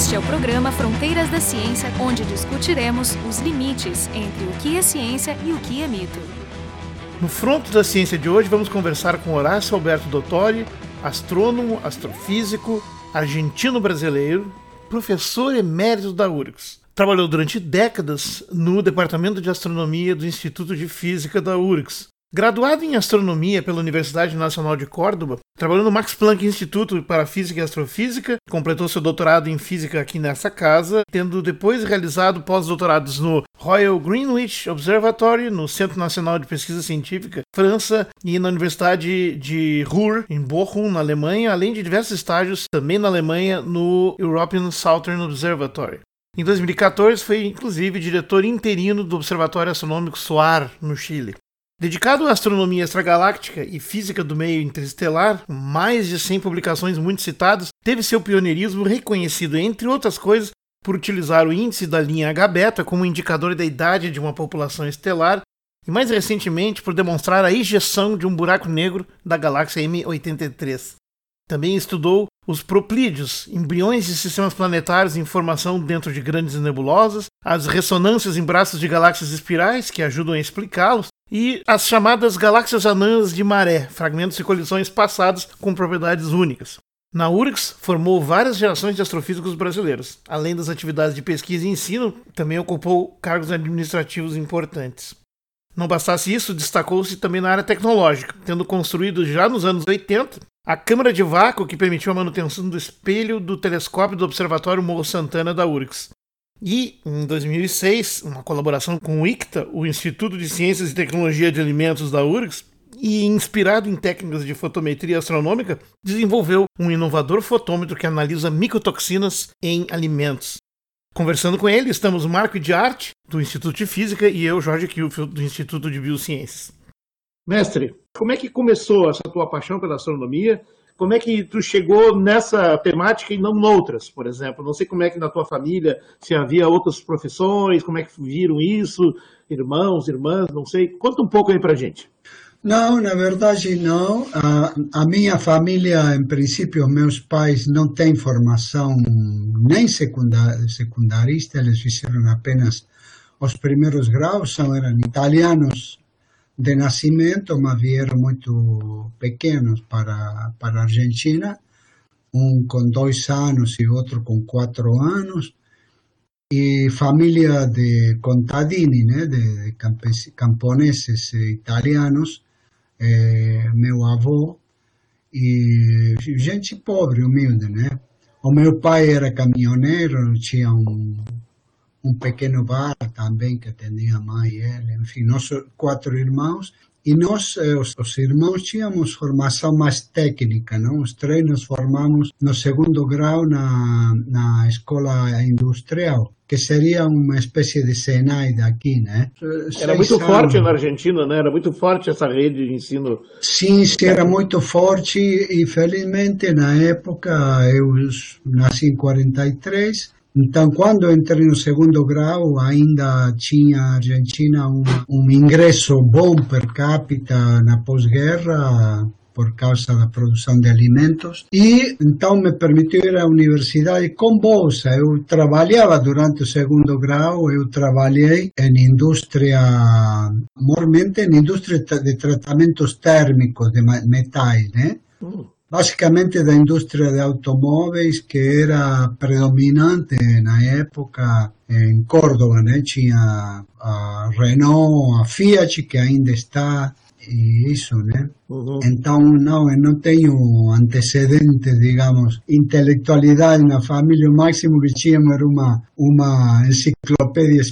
Este é o programa Fronteiras da Ciência, onde discutiremos os limites entre o que é ciência e o que é mito. No Fronto da Ciência de hoje, vamos conversar com Horácio Alberto Dottori, astrônomo, astrofísico, argentino-brasileiro, professor emérito da URGS. Trabalhou durante décadas no Departamento de Astronomia do Instituto de Física da URGS, Graduado em astronomia pela Universidade Nacional de Córdoba, trabalhou no Max Planck Instituto para Física e Astrofísica, completou seu doutorado em física aqui nessa casa, tendo depois realizado pós-doutorados no Royal Greenwich Observatory, no Centro Nacional de Pesquisa Científica, França, e na Universidade de Ruhr, em Bochum, na Alemanha, além de diversos estágios também na Alemanha no European Southern Observatory. Em 2014, foi inclusive diretor interino do Observatório Astronômico SOAR, no Chile. Dedicado à astronomia extragaláctica e física do meio interestelar, com mais de 100 publicações muito citadas, teve seu pioneirismo reconhecido, entre outras coisas, por utilizar o índice da linha H-beta como indicador da idade de uma população estelar e, mais recentemente, por demonstrar a ejeção de um buraco negro da galáxia M83. Também estudou os proplídeos, embriões de sistemas planetários em formação dentro de grandes nebulosas, as ressonâncias em braços de galáxias espirais, que ajudam a explicá-los, e as chamadas galáxias anãs de maré, fragmentos de colisões passados com propriedades únicas. Na URGS, formou várias gerações de astrofísicos brasileiros. Além das atividades de pesquisa e ensino, também ocupou cargos administrativos importantes. Não bastasse isso, destacou-se também na área tecnológica, tendo construído já nos anos 80 a câmara de vácuo que permitiu a manutenção do espelho do telescópio do Observatório Morro Santana da URGS. E, em 2006, uma colaboração com o ICTA, o Instituto de Ciências e Tecnologia de Alimentos da URGS, e inspirado em técnicas de fotometria astronômica, desenvolveu um inovador fotômetro que analisa micotoxinas em alimentos. Conversando com ele, estamos Marco de Arte, do Instituto de Física, e eu, Jorge Kilfield, do Instituto de Biociências. Mestre, como é que começou essa tua paixão pela astronomia como é que tu chegou nessa temática e não noutras, por exemplo? Não sei como é que na tua família, se havia outras profissões, como é que viram isso, irmãos, irmãs, não sei. Conta um pouco aí pra gente. Não, na verdade não. A, a, minha família, em princípio, meus pais não têm formação nem secundarista, eles fizeram apenas os primeiros graus, são, eram italianos de nascimento, mas vieram muito pequenos para, para a Argentina, um com dois anos e outro com quatro anos, e família de contadini, né, de, camponeses italianos, é, meu avô, e gente pobre, humilde, né? O meu pai era caminhoneiro, tinha um, um pequeno bar também que atendia a mãe e ele, enfim, nós quatro irmãos. E nós, eh, os, os, irmãos, tínhamos formação mais técnica, não? Os três nos formamos no segundo grau na, na escola industrial, que seria uma espécie de Senai daqui, né? Era muito anos. forte na Argentina, né? Era muito forte essa rede de ensino. Sim, sim, era muito forte e felizmente na época, eu nasci em 43, então, quando entrei no segundo grau, ainda tinha a Argentina um, um ingresso bom per capita na pós-guerra, por causa da produção de alimentos e então me permitiu ir à universidade com bolsa. Eu trabalhava durante o segundo grau, eu trabalhei em indústria, mormente em indústria de tratamentos térmicos de metais, né? Uh basicamente da indústria de automóveis que era predominante na época em Córdoba, né? Tinha a Renault, a Fiat que ainda está e isso, né? Uhum. Então não, eu não tenho antecedentes, digamos, intelectualidade na família. O máximo que tínhamos era uma uma enciclopédia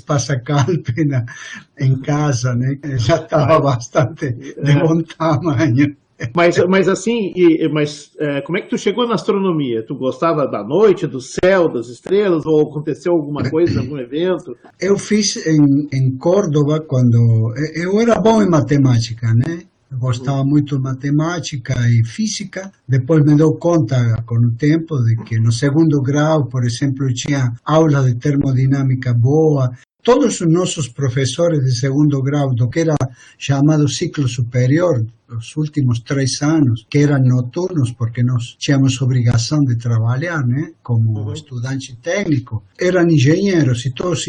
Calpena em casa, né? Já estava bastante de bom tamanho. Mas, mas assim, e, mas é, como é que tu chegou na astronomia? Tu gostava da noite, do céu, das estrelas, ou aconteceu alguma coisa, algum evento? Eu fiz em, em Córdoba quando eu era bom em matemática, né? Eu gostava muito de matemática e física. Depois me dou conta, com o tempo, de que no segundo grau, por exemplo, tinha aula de termodinâmica boa, todos os nossos professores de segundo grau, do que era chamado ciclo superior, os últimos três anos, que eram noturnos, porque nós tínhamos obrigação de trabalhar, né, como uhum. estudante técnico, eram engenheiros e todos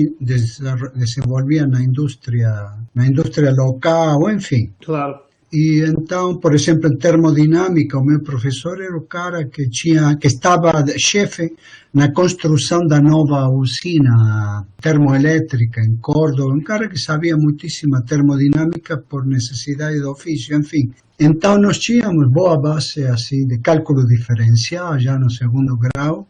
desenvolviam na indústria, na indústria local, enfim. Claro. E então, por exemplo, em termodinâmica, o meu professor era o cara que tinha, que estava chefe na construção da nova usina termoelétrica em Córdoba, um cara que sabia muitíssima termodinâmica por necessidade do ofício, enfim. Então nós tínhamos boa base assim de cálculo diferencial já no segundo grau.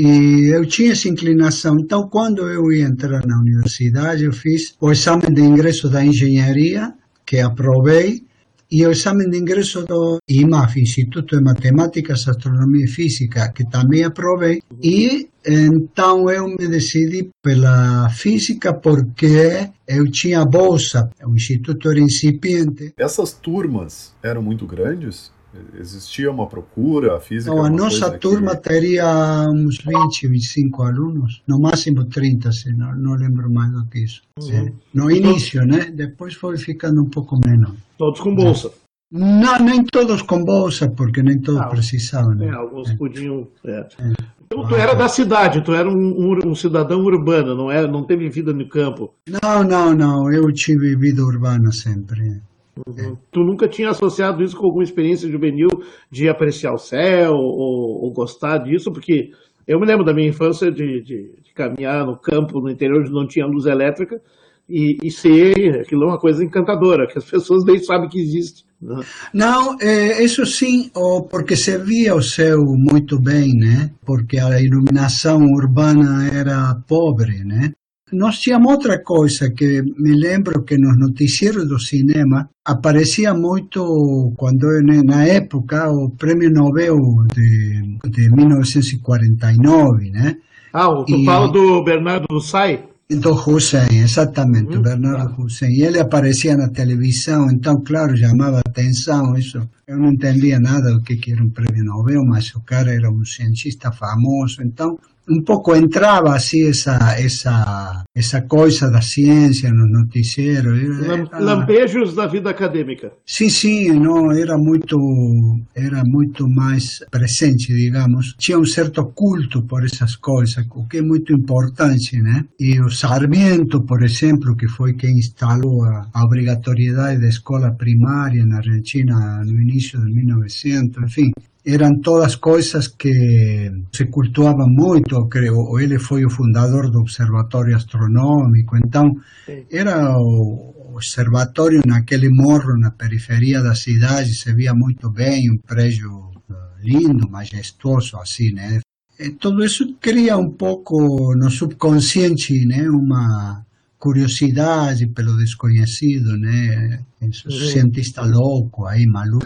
E eu tinha essa inclinação. Então, quando eu ia entrar na universidade, eu fiz o exame de ingresso da engenharia, que aprovei, e o exame de ingresso do IMAF, Instituto de Matemáticas, Astronomia e Física, que também aprovei, e então eu me decidi pela física porque eu tinha bolsa, o instituto era incipiente. Essas turmas eram muito grandes? Existia uma procura, a física? Não, a nossa turma que... teria uns 20, 25 alunos, no máximo 30, se não, não lembro mais do que isso. Uhum. No início, né? Depois foi ficando um pouco menor. Todos com bolsa? Não, nem todos com bolsa, porque nem todos ah, precisavam. Né? É, alguns é. podiam. É. É. Então tu era da cidade, tu era um, um, um, cidadão urbano, não era, não teve vida no campo. Não, não, não. Eu tive vida urbana sempre. Uhum. Tu nunca tinha associado isso com alguma experiência juvenil de apreciar o céu ou, ou gostar disso? Porque eu me lembro da minha infância de, de, de, caminhar no campo, no interior, onde não tinha luz elétrica, e, e ser aquilo é uma coisa encantadora, que as pessoas nem sabem que existe. Né? Não, é, isso sim, porque se via o céu muito bem, né? Porque a iluminação urbana era pobre, né? Nós tínhamos outra coisa que me lembro que nos noticieiros do cinema aparecia muito quando na época o Prêmio Nobel de, de 1949, né? Ah, o tu fala do Bernardo Hussein? Do Hussein, exatamente, hum, Bernardo tá. Hussein. E ele aparecia na televisão, então, claro, chamava atenção isso. Eu não entendia nada do que era um prêmio Nobel, mas o cara era um cientista famoso, então um pouco entrava assim essa essa essa coisa da ciência no noticiero lampejos da vida acadêmica sim sim não era muito era muito mais presente digamos. Tinha um certo culto por essas coisas o que é muito importante né e o Sarmiento por exemplo que foi quem instalou a, a obrigatoriedade da escola primária na Argentina no início de 1900 enfim eram todas coisas que se cultuavam muito, creio. Ele foi o fundador do Observatório Astronômico, então era o observatório naquele morro na periferia da cidade, se via muito bem, um prédio lindo, majestoso, assim, né? E tudo isso cria um pouco no subconsciente, né, uma curiosidade pelo desconhecido, né? Esse cientista louco aí, maluco.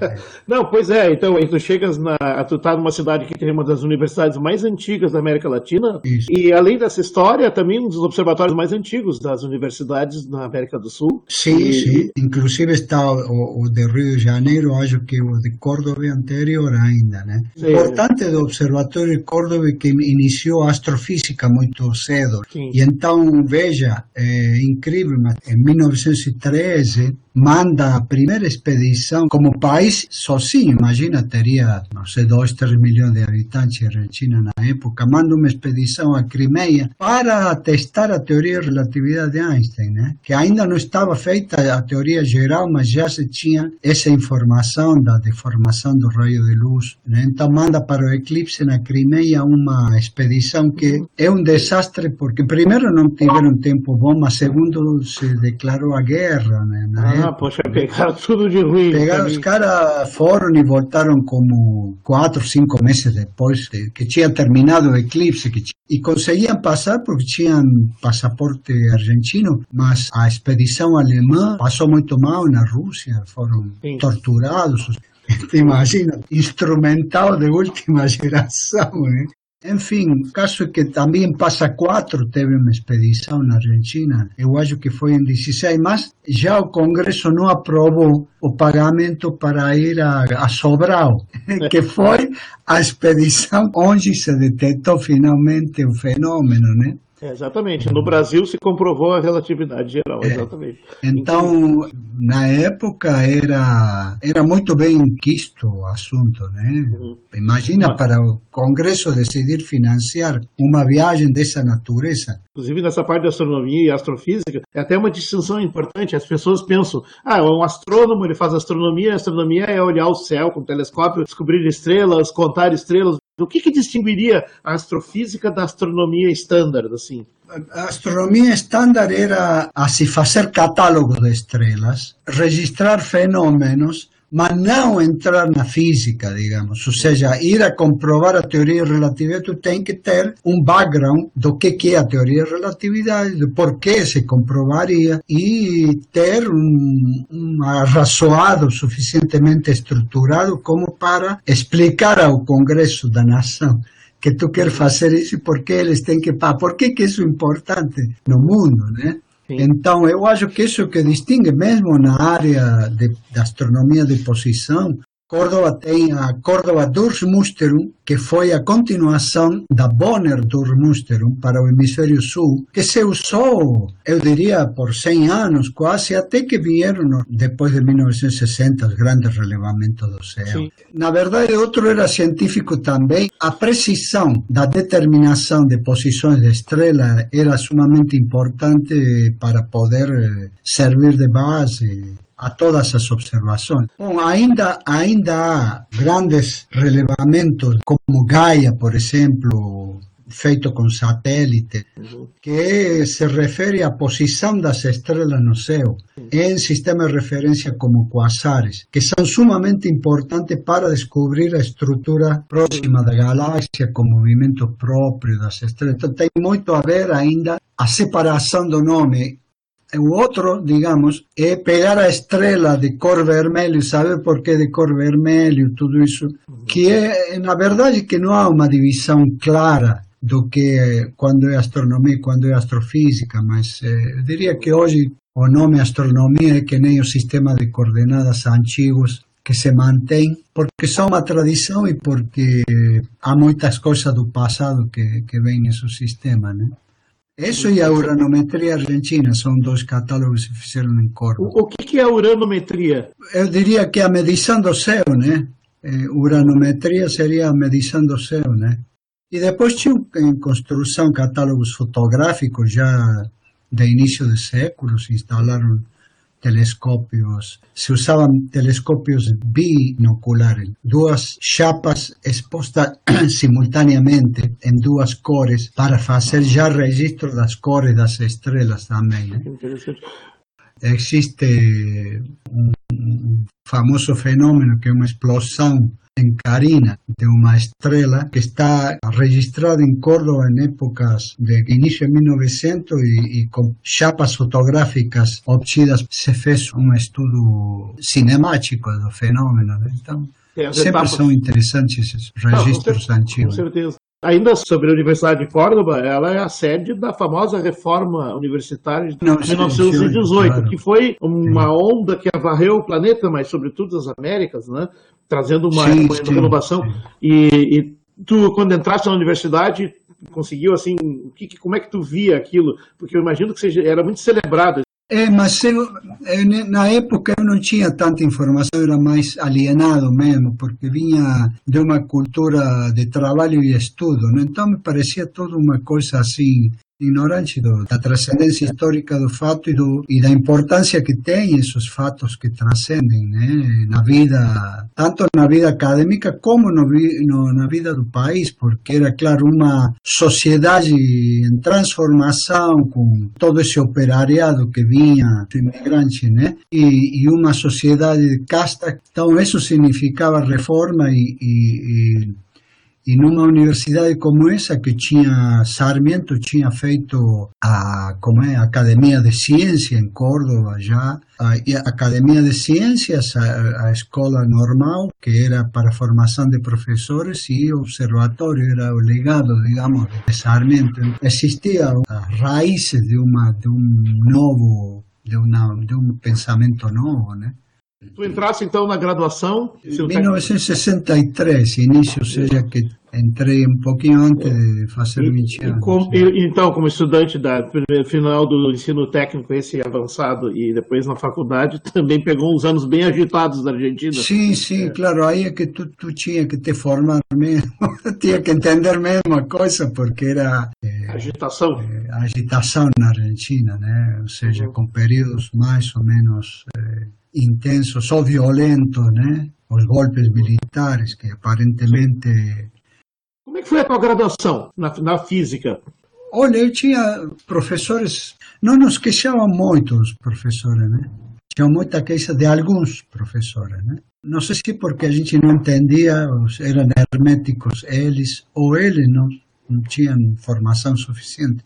Não, pois é, então, tu chegas na. Tu tá numa cidade que tem uma das universidades mais antigas da América Latina. Isso. E além dessa história, também um dos observatórios mais antigos das universidades na América do Sul. Sim, e... sim. Inclusive está o, o, de Rio de Janeiro, acho que o de Córdoba é anterior ainda, né? Sim. Importante do Observatório de Córdoba que iniciou a astrofísica muito cedo. Sim. E então, veja, é incrível, mas em 1913 manda a primeira expedição como país sozinho, imagina, teria, não sei, 2, 3 milhões de habitantes Argentina na época, manda uma expedição a Crimeia para testar a teoria de relatividade de Einstein, né? que ainda não estava feita a teoria geral, mas já se tinha essa informação da deformação do raio de luz. Né? Então manda para o eclipse na Crimeia uma expedição que é um desastre, porque primeiro não tiveram tempo bom, mas segundo se declarou a guerra né? na ah, poxa, pegaram tudo de ruim. Pegaram, os caras foram e voltaram como quatro, cinco meses depois de, que tinha terminado o eclipse. Que, e conseguiam passar porque tinham passaporte argentino, mas a expedição alemã passou muito mal na Rússia, foram Sim. torturados. Te imagina, instrumental de última geração, né? Enfim, caso que também Passa 4 teve uma expedição na Argentina, eu acho que foi em 16, mas já o Congresso não aprovou o pagamento para ir a, a Sobral, que foi a expedição onde se detectou finalmente o fenômeno, né? É, exatamente. No Brasil se comprovou a relatividade geral, é. exatamente. Então, na época era era muito bem quisto o assunto, né? Uhum. Imagina Mas... para o Congresso decidir financiar uma viagem dessa natureza. Inclusive nessa parte de astronomia e astrofísica, é até uma distinção importante. As pessoas pensam, ah, um astrônomo ele faz astronomia, a astronomia é olhar o céu com o telescópio, descobrir estrelas, contar estrelas. O que, que distinguiria a astrofísica da astronomia estándar, assim? A astronomia estándar era assim fazer catálogo de estrelas, registrar fenômenos mas não entrar na física, digamos. Ou seja, ir a comprovar a teoria da relatividade, tu tem que ter um background do que, é a teoria da relatividade, do porquê se comprovaria e ter um, um arrazoado suficientemente estruturado como para explicar ao Congresso da Nação que tu queres fazer isso e por que eles têm que... Por que, que isso é importante no mundo, né? Então, eu acho que isso que distingue mesmo na área de, de astronomia de posição, Córdoba tem a Córdoba Durchmusterung, que foi a continuação da Bonner Durchmusterung para o hemisfério sul, que se usou, eu diria, por 100 anos quase, até que vieram, depois de 1960, os grandes relevamentos do céu. Sim. Na verdade, outro era científico também. A precisão da determinação de posições de estrela era sumamente importante para poder eh, servir de base a todas as observações. Bom, ainda, ainda há grandes relevamentos, como Gaia, por exemplo, feito com satélite, que se refere à posição das estrelas no céu em sistemas de referência como quasares, que são sumamente importantes para descobrir a estrutura próxima da galáxia com movimento próprio das estrelas. Então tem muito a ver ainda a separação do nome o outro, digamos, é pegar a estrela de cor vermelho, saber por que de cor vermelho, tudo isso, que é, na verdade, que não há uma divisão clara do que é, quando é astronomia quando é astrofísica, mas eh, eu diria que hoje o nome astronomia é que nem o sistema de coordenadas antigos que se mantém, porque são uma tradição e porque há muitas coisas do passado que, que vêm nesse sistema, né? Isso e a uranometria argentina são dois catálogos que se fizeram em Córdoba. O, que, que, é a uranometria? Eu diria que a medição do céu, né? É, uranometria seria a medição do céu, né? E depois tinha em construção catálogos fotográficos já de início de século, se instalaram telescópios, se usavam telescópios binoculares, duas chapas expostas simultaneamente em duas cores para fazer já registro das cores das estrelas também. Né? Existe um famoso fenômeno que é uma explosão en Carina, de uma estrela que está registrada em Córdoba em épocas de início de 1900 e, e com chapas fotográficas obtidas se fez um estudo cinemático do fenômeno. Né? Então, sempre são interessantes esses registros Não, antigos. Com certeza. Ainda sobre a Universidade de Córdoba, ela é a sede da famosa reforma universitária de Não, 1918, claro. que foi uma onda que varreu o planeta, mas sobretudo as Américas, né? trazendo uma, sim, uma renovação. Sim. E, e, tu, quando entraste na universidade, conseguiu assim, que, como é que tu via aquilo? Porque eu imagino que seja, era muito celebrado. É, mas eu, na época eu não tinha tanta informação, era mais alienado mesmo, porque vinha de uma cultura de trabalho e estudo, né? então me parecia toda uma coisa assim ignorante do, da transcendência histórica do fato e, do, e da importância que tem esses fatos que transcendem né, na vida, tanto na vida acadêmica como no, no, na vida do país, porque era, claro, uma sociedade em transformação com todo esse operariado que vinha do imigrante, né, e, e sociedade de casta. Então, isso significava reforma e, e, e e numa universidade como essa que tinha Sarmiento tinha feito a como é a Academia de Ciência em Córdoba já a, a Academia de Ciências a, a, escola normal que era para formação de professores e o observatório era o legado digamos de Sarmiento. Existia as raízes de uma de um novo de uma de um pensamento novo né Tu entraste então na graduação? Em 1963, início, ou seja, que entrei um pouquinho antes de fazer 20 anos. Com, e, então, como estudante da final do ensino técnico, esse avançado, e depois na faculdade, também pegou uns anos bem agitados da Argentina. Sim, sim, é. claro. Aí é que tu, tu tinha que te formar mesmo, tinha que entender mesmo a coisa, porque era. É, agitação. É, agitação na Argentina, né? Ou seja, uhum. com períodos mais ou menos é, intensos ou violentos, né? Os golpes militares que aparentemente como é que foi a tua graduação na, na física? Olha, eu tinha professores, não nos queixavam muito os professores, né? Tinha muita queixa de alguns professores, né? Não sei se porque a gente não entendia, eram herméticos eles, ou eles não, não tinham formação suficiente.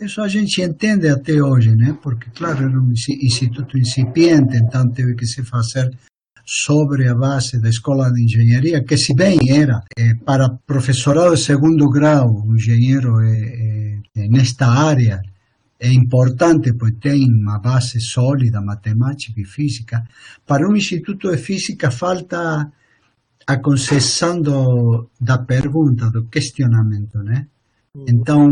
Isso a gente entende até hoje, né? Porque, claro, era um instituto incipiente, então teve que se fazer sobre a base da Escola de Engenharia, que se bem era eh, para professorado de segundo grau, o engenheiro eh, eh, nesta área é importante, pois tem uma base sólida, matemática e física. Para um instituto de física falta a concessão do, da pergunta, do questionamento, né? Então,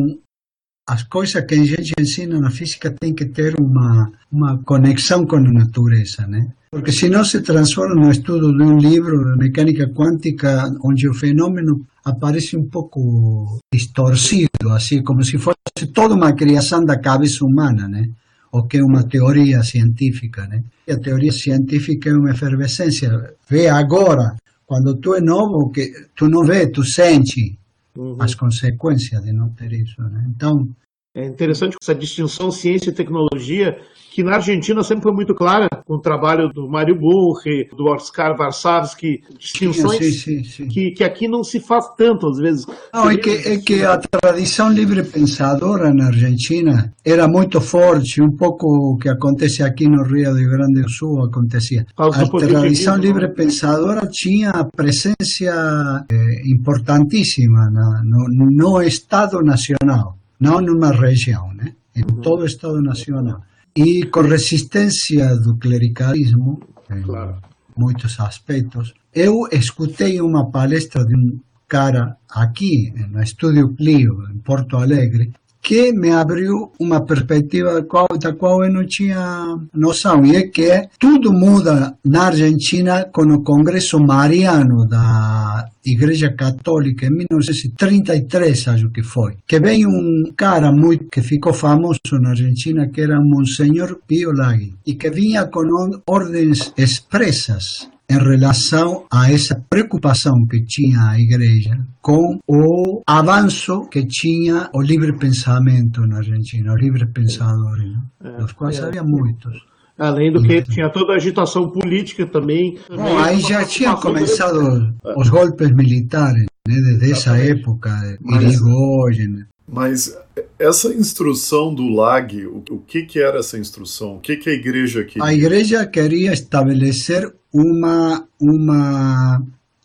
as coisas que a gente ensina na física tem que ter uma, uma conexão com a natureza, né? Porque senão se transforma no estudo de um livro de mecânica quântica onde o fenômeno aparece um pouco distorcido, assim como se fosse toda uma criação da cabeça humana, né? O que é uma teoria científica, né? E a teoria científica é uma efervescência. Vê agora, quando tu é novo, que tu não vê, tu sente uhum. as consequências de não ter isso. Né? Então. É interessante essa distinção ciência e tecnologia que na Argentina sempre foi muito clara, com o trabalho do Mário Burri, do Oscar Varsavsky, distinções sim, sim, sim. Que, que aqui não se faz tanto, às vezes. Não, é que, é que a tradição livre pensadora na Argentina era muito forte, um pouco o que acontece aqui no Rio de Grande do Sul acontecia. A tradição livre pensadora tinha presença eh, importantíssima no, no Estado Nacional, não numa região, né? em todo o Estado Nacional. E com resistência do clericalismo, em claro. muitos aspectos, eu escutei uma palestra de um cara aqui, no Estúdio Clio, em Porto Alegre, que me abriu uma perspectiva da qual eu não tinha noção, e é que tudo muda na Argentina com o Congresso Mariano da Igreja Católica em 1933, acho que foi, que veio um cara muito que ficou famoso na Argentina, que era Monsenhor Pio Laghi, e que vinha com ordens expressas em relação a essa preocupação que tinha a igreja com o avanço que tinha o livre pensamento na Argentina, os livres pensadores, né? é, dos quais é. havia muitos. Além do que tinha toda a agitação política também. Bom, aí já tinha começado os golpes militares, né, desde essa época, Irigoyen. Mas essa instrução do LAG, o, que, que era essa instrução? O que, que a igreja queria? A igreja queria estabelecer uma, uma,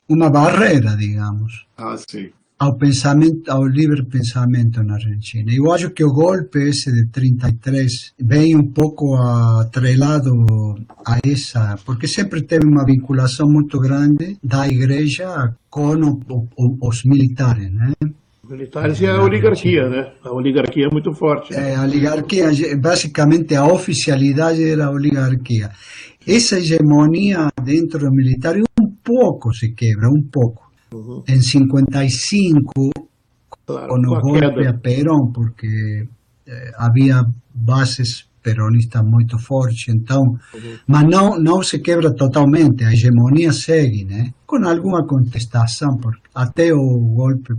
uma barreira, digamos. Ah, sim. Ao pensamento, ao livre pensamento na Argentina. Eu acho que o golpe esse de 33 vem um pouco atrelado a essa, porque sempre teve uma vinculação muito grande da igreja com o, o, os militares, né? Militares e a oligarquia, né? A oligarquia é muito forte. Né? É, a oligarquia, basicamente a oficialidade era a oligarquia. Essa hegemonia dentro do militar um pouco se quebra, um pouco. Uhum. Em 55, claro, com o golpe a Perón, porque eh, havia bases peronistas muito fortes, então, uhum. mas não, não se quebra totalmente, a hegemonia segue, né? Com alguma contestação, porque até o golpe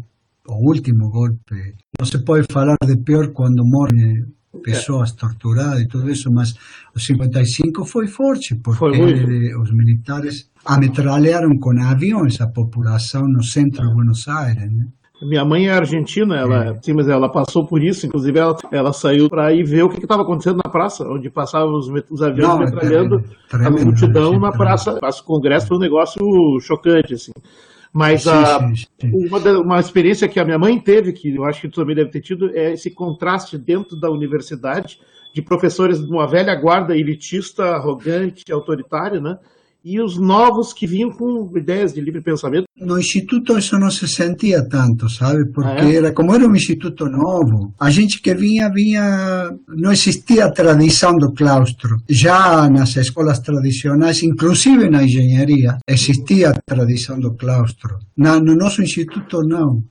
o último golpe. Não se pode falar de pior quando morrem pessoas torturadas e tudo isso, mas o 55 foi forte, porque foi os militares ametralharam com aviões a população no centro de Buenos Aires. Né? Minha mãe é argentina, ela, é. sim, mas ela passou por isso, inclusive ela, ela saiu para ir ver o que estava acontecendo na praça, onde passavam os, os aviões Não, é metralhando é, a multidão na praça. O congresso foi um negócio chocante, assim. Mas a, Uma, da, uma experiência que a minha mãe teve, que eu acho que tu também deve ter tido, é esse contraste dentro da universidade de professores de uma velha guarda elitista, arrogante, autoritária, né? E os novos que vinham com ideias de livre pensamento. No instituto isso não se sentia tanto, sabe? Porque ah, é? era como era um instituto novo, a gente que vinha vinha não existia a tradição do claustro. Já nas escolas tradicionais, inclusive na engenharia, existia a tradição do claustro. Na, no nosso instituto não.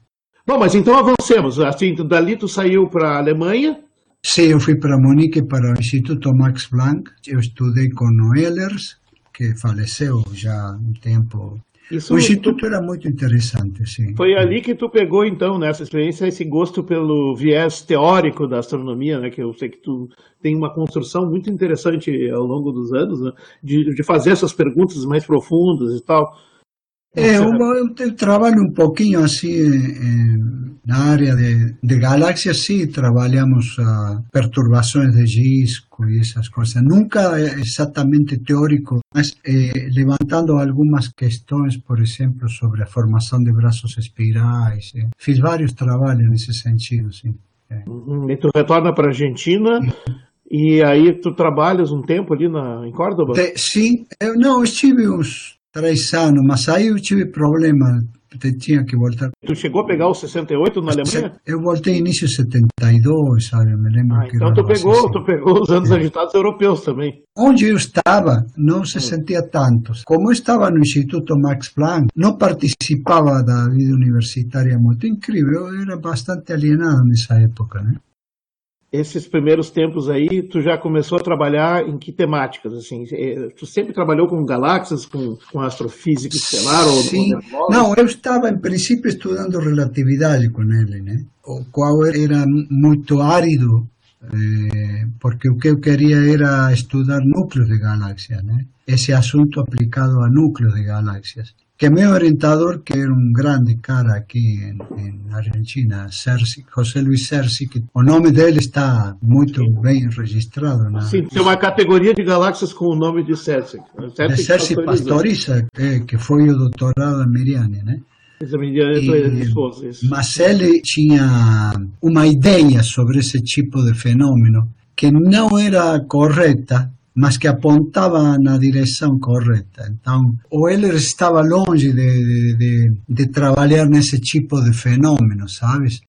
Bom, mas então avancemos. Assim, dali tu saiu para a Alemanha. Sim, eu fui para Munique, para o Instituto Max Planck. Eu estudei com o Ehlers, que faleceu já um tempo. Isso, o instituto tu... era muito interessante, sim. Foi ali que tu pegou, então, nessa experiência, esse gosto pelo viés teórico da astronomia, né? Que eu sei que tu tem uma construção muito interessante ao longo dos anos, né? De, de fazer essas perguntas mais profundas e tal. É, eu, eu, trabalho um pouquinho assim na área de, de galáxias, sim, trabalhamos uh, perturbações de disco e essas coisas. Nunca exatamente teórico, mas eh, levantando algumas questões, por exemplo, sobre a formação de braços espirais. Eh. Fiz vários trabalhos nesse sentido, sim. É. E tu retorna para a Argentina. E aí tu trabalhas um tempo ali na, em Córdoba? Sim, eu não, estive uns três anos, mas aí eu tive problema, tinha que voltar. Tu chegou a pegar o 68 na Alemanha? Eu voltei início de 72, sabe? Me lembro ah, que Então tu pegou, tu pegou os anos é. agitados europeus também. Onde eu estava, não se sentia tanto. Como eu estava no Instituto Max Planck, não participava da vida universitária muito incrível, eu era bastante alienado nessa época, né? Esses primeiros tempos aí, tu já começou a trabalhar em que temáticas? Assim, é, tu sempre trabalhou com galáxias, com, com astrofísica estelar? Sim. Ou, Não, eu estava em princípio estudando relatividade com ele, né? O qual era muito árido, eh, porque o que eu queria era estudar núcleos de galáxias, né? Esse assunto aplicado a núcleos de galáxias que meu orientador, que era um grande cara aqui na Argentina, Cerci, José Luis Cerci, que o nome dele está muito bem registrado. Na... Sim, tem uma categoria de galáxias com o nome de Cerci. Cerci de Cerci Pastoriza, que, que foi o doutorado da Miriane, né? E, mas ele tinha uma ideia sobre esse tipo de fenômeno que não era correta mas que apontava na direção correta. Então, ou ele estava longe de, de, de, trabalhar nesse tipo de fenômeno, sabes?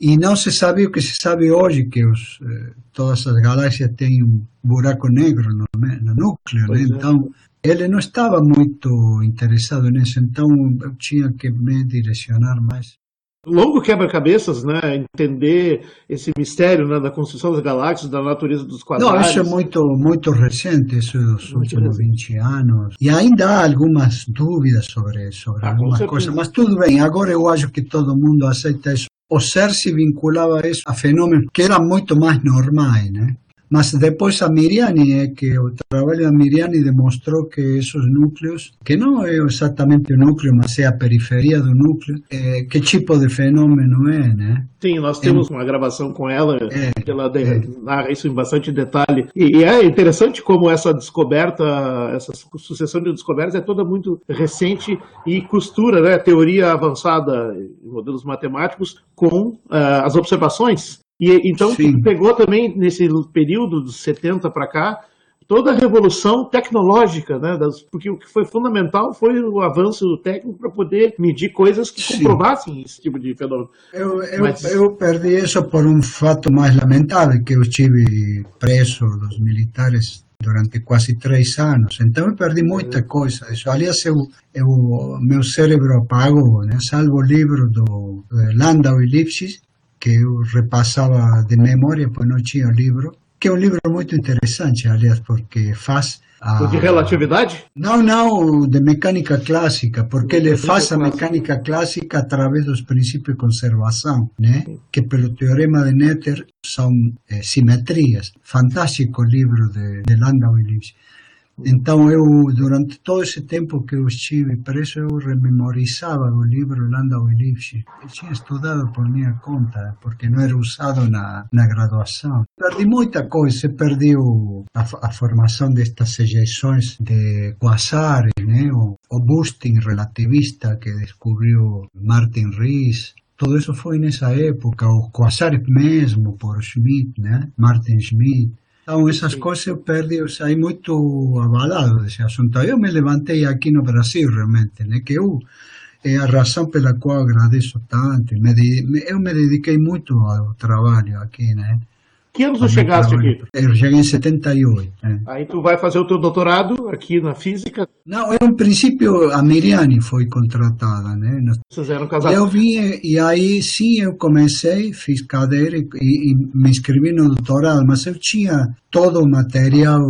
E não se sabe o que se sabe hoje, que os, eh, todas as galáxias têm um buraco negro no, no núcleo, né? Então, ele não estava muito interessado nisso, então eu tinha que me direcionar mais longo quebra-cabeças, né? Entender esse mistério né, da construção das galáxias, da natureza dos quadrados. Não, isso é muito, muito recente, isso dos últimos 20 anos. E ainda há algumas dúvidas sobre, sobre ah, algumas coisas, mas tudo bem, agora eu acho que todo mundo aceita isso. O ser se vinculava isso a fenômenos que eram muito mais normais, né? Mas depois a Miriani, é que o trabalho da Miriani demonstrou que esses núcleos, que não é exatamente o núcleo, mas é a periferia do núcleo, é, que tipo de fenômeno é, né? Sim, nós temos é, uma gravação com ela, é, ela é. narra isso em bastante detalhe. E, e, é interessante como essa descoberta, essa sucessão de descobertas é toda muito recente e costura né, teoria avançada em modelos matemáticos com uh, as observações e então pegou também nesse período dos 70 para cá toda a revolução tecnológica, né? Das, porque o que foi fundamental foi o avanço técnico para poder medir coisas que Sim. comprovassem esse tipo de fenômeno. Eu, eu, Mas... eu, perdi isso por um fato mais lamentável, que eu estive preso dos militares durante quase três anos, então eu perdi muita coisa. Isso, aliás, eu, eu, meu cérebro apagou, né? salvo o livro do Landau e Lipschitz, que eu repassava de memória, pois não tinha o livro, que é um livro muito interessante, aliás, porque faz... A... De relatividade? Não, não, de mecânica clássica, porque ele faz a mecânica clássica através dos princípios de conservação, né? que pelo teorema de Noether são é, simetrias. Fantástico livro de, de Landau e Lipschitz. Então eu, durante todo esse tempo que eu estive preso, eu rememorizava o livro Landau e Lipschitz. Eu tinha estudado por minha conta, porque não era usado na, na graduação. Perdi muita coisa, perdi o, a, a, formação destas ejeções de quasares, né? o, o boosting relativista que descobriu Martin Rees, todo isso foi nessa época, os quasares mesmo, por Schmidt, né? Martin Schmidt. Então, essas coisas eu saí muito abalado desse assunto. Eu me levantei aqui no Brasil, realmente, né? que eu é a razão pela qual agradeço tanto. Me, eu me dediquei muito ao trabalho aqui, né? Que anos tu chegaste aqui? Eu cheguei em 78. É. Aí tu vai fazer o teu doutorado aqui na física? Não, era um princípio, a Miriane foi contratada, né? Vocês eram casados? Eu vim, e aí sim eu comecei, fiz cadeira e, e me inscrevi no doutorado, mas eu tinha todo o material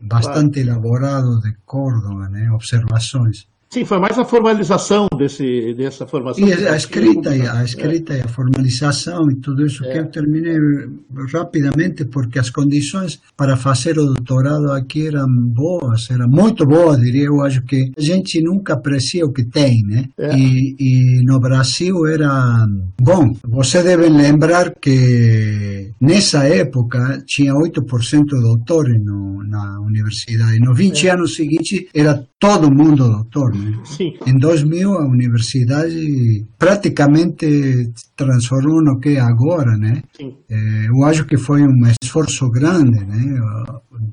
bastante claro. elaborado de Córdoba, né? Observações. Sim, foi mais a formalização desse, dessa formação. E a, escrita, e a escrita é. e a formalização e tudo isso é. que eu terminei rapidamente porque as condições para fazer o doutorado aqui eram boas, eram muito boas, diria eu. Acho que a gente nunca aprecia o que tem, né? É. E, e no Brasil era bom. Você deve lembrar que nessa época tinha 8% de doutores no, na universidade. Nos 20 é. anos seguintes era todo mundo doutor. Né? Sim. Em 2000 a universidade praticamente transformou no que é agora, né? Sim. É, eu acho que foi um esforço grande, né?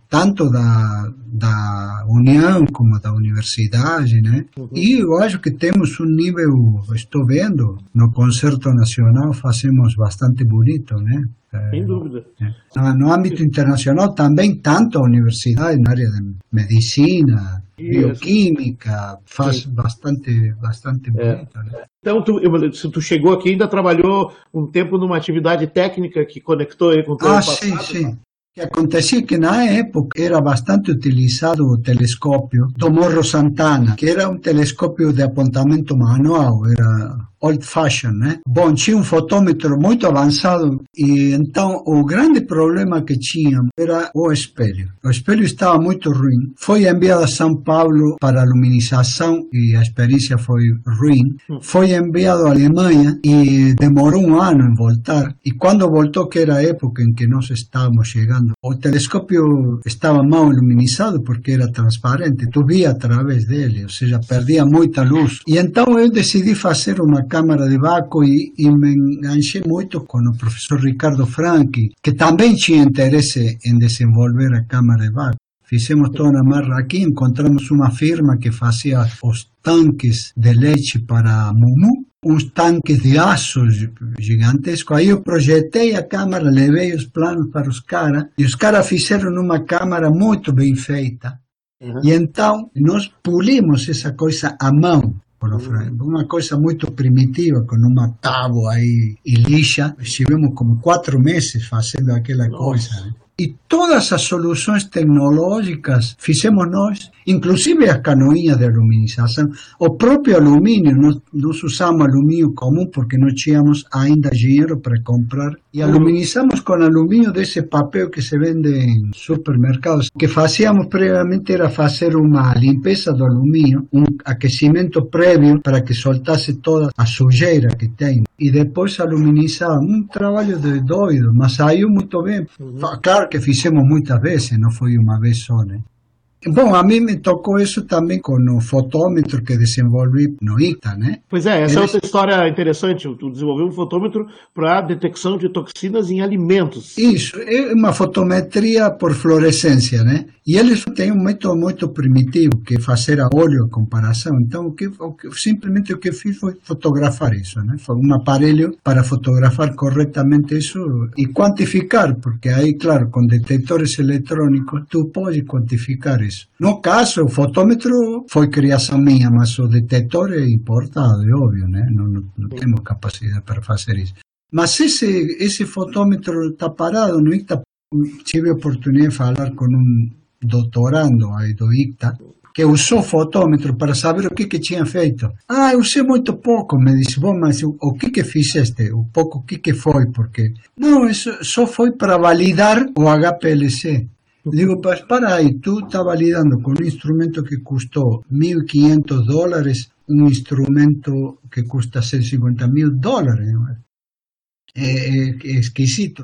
Tanto da, da União como da universidade, né? Uhum. E eu acho que temos um nível, estou vendo, no Concerto Nacional fazemos bastante bonito, né? Sem dúvida. É. No âmbito internacional também, tanto a universidade na área de medicina, bioquímica, faz Sim. bastante, bastante é. bonito. Né? Então, tu, se tu chegou aqui, ainda trabalhou um tempo numa atividade técnica que conectou aí com o teu ah, passado? sim, sim. O que acontecia que na época era bastante utilizado o telescópio do Morro Santana, que era um telescópio de apontamento manual, era old fashion, né? Bom, tinha um fotômetro muito avançado e então o grande problema que tinha era o espelho. O espelho estava muito ruim. Foi enviado a São Paulo para a luminização e a experiência foi ruim. Foi enviado à Alemanha e demorou um ano em voltar. E quando voltou, que era a época em que nós estávamos chegando, o telescópio estava mal iluminizado porque era transparente. Tu via através dele, ou seja, perdia muita luz. E então eu decidi fazer uma Câmara de Baco e, e me enganchei muito com o professor Ricardo Franchi, que também tinha interesse em desenvolver a Câmara de Baco. Fizemos toda uma marra aqui, encontramos uma firma que fazia os tanques de leite para Mumu, uns tanques de aço gigantescos. Aí eu projetei a câmara, levei os planos para os caras, e os caras fizeram uma câmara muito bem feita. Uhum. E então nós polimos essa coisa à mão. Uma coisa muito primitiva, com uma tábua aí e lixa. Estivemos como quatro meses fazendo aquela Nossa. coisa. E todas as soluções tecnológicas fizemos nós, inclusive as canoinhas de aluminização. O próprio alumínio, nós, nós usamos alumínio comum porque não tínhamos ainda dinheiro para comprar. E aluminizamos com alumínio desse papel que se vende em supermercados. O que fazíamos previamente era fazer uma limpeza do alumínio, um aquecimento prévio para que soltasse toda a sujeira que tem. E depois aluminizar. Um trabalho de doido, mas saiu muito bem. Uhum. Claro que fizemos muitas vezes, não foi uma vez só, né? Bom, a mim me tocou isso também com o fotômetro que desenvolvi no ITA, né? Pois é, essa Eles... é outra história interessante. Tu desenvolveu um fotômetro para detecção de toxinas em alimentos. Isso, é uma fotometria por fluorescência, né? E eles têm um método muito primitivo, que é fazer a óleo a comparação. Então, o que, o que, simplesmente o que fiz foi fotografar isso, né? Foi um aparelho para fotografar corretamente isso e quantificar, porque aí, claro, com detectores eletrônicos, tu pode quantificar isso. No caso, o fotômetro foi criação minha, mas o detetor é importado, é óbvio, né? Não, não, não temos capacidade para fazer isso. Mas esse, esse fotômetro está parado no ICTA. Tive a oportunidade de falar com um doutorando aí do ICTA, que usou fotômetro para saber o que, que tinha feito. Ah, eu usei muito pouco, me disse, bom, mas o, o que que fizeste? O pouco, o que que foi? Porque, não, isso só foi para validar o HPLC. Digo, mas para aí, tú estabas lidando con un instrumento que custó 1.500 dólares, un instrumento que custa 150 mil dólares. É, é, é esquisito.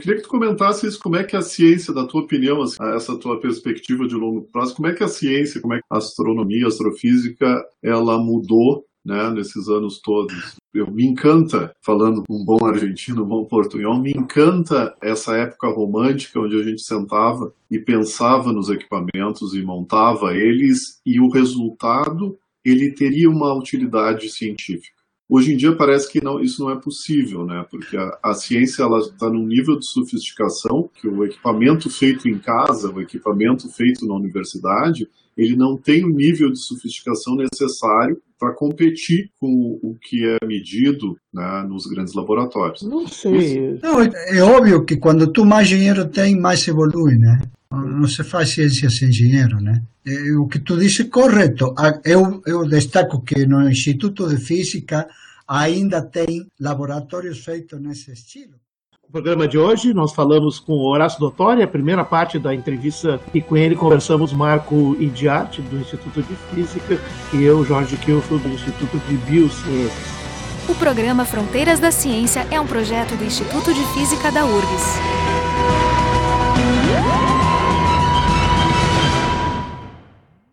Queria que tu comentasses como é que a ciência, da tua opinião, assim, essa tua perspectiva de longo prazo, como é que a ciência, como é que a astronomia, a astrofísica, ela mudou né, nesses anos todos. Eu, me encanta, falando um bom argentino, um bom portunhol, me encanta essa época romântica onde a gente sentava e pensava nos equipamentos e montava eles e o resultado ele teria uma utilidade científica. Hoje em dia parece que não, isso não é possível, né? Porque a, a ciência ela está num nível de sofisticação que o equipamento feito em casa, o equipamento feito na universidade, ele não tem o nível de sofisticação necessário para competir com o que é medido né, nos grandes laboratórios. Não sei. Não, é óbvio que quando tu mais dinheiro tem, mais evolui, né? Não se faz ciência sem dinheiro, né? O que tu disse é correto. Eu, eu destaco que no Instituto de Física ainda tem laboratórios feitos nesse estilo. No programa de hoje, nós falamos com o Horácio Dottori, a primeira parte da entrevista, e com ele conversamos Marco Idiarte, do Instituto de Física, e eu, Jorge Kilfo, do Instituto de Biociências. O programa Fronteiras da Ciência é um projeto do Instituto de Física da URGS.